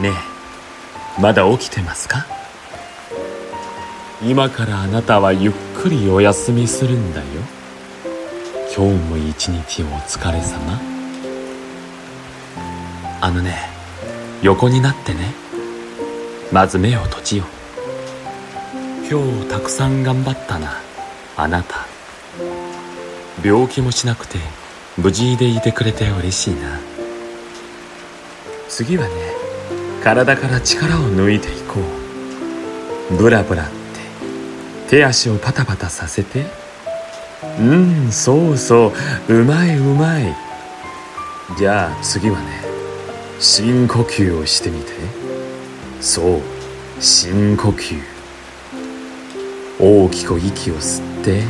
ねえ。まだ起きてますか？今からあなたはゆっくりお休みするんだよ。今日も一日お疲れ様。あのね横になってね。まず目を閉じよう。今日たくさん頑張ったなあなた。病気もしなくて無事でいてくれて嬉しいな。次はね体から力を抜いていこう。ブラブラって。手足をパタパタさせて。うんそうそう。うまいうまい。じゃあ次はね深呼吸をしてみて。そう深呼吸。大きく息を吸って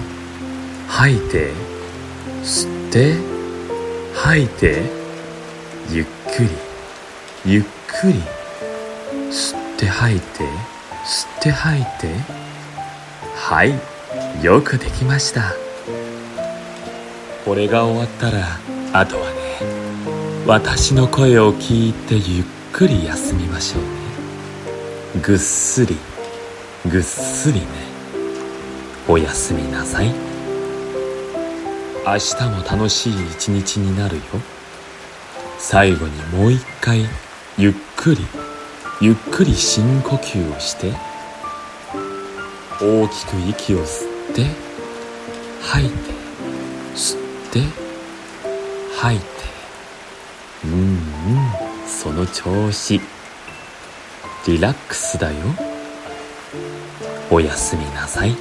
吐いて吸って吐いてゆっくりゆっくり。吸って吐いて吸って吐いて。はいよくできました。これが終わったらあとはね私の声を聞いてゆっくり休みましょうね。ぐっすりぐっすりね。おやすみなさい。明日も楽しい一日になるよ。最後にもう一回ゆっくりゆっくり深呼吸をして大きく息を吸って吐いて吸って吐いて。うんうんその調子。リラックスだよ。おやすみなさい。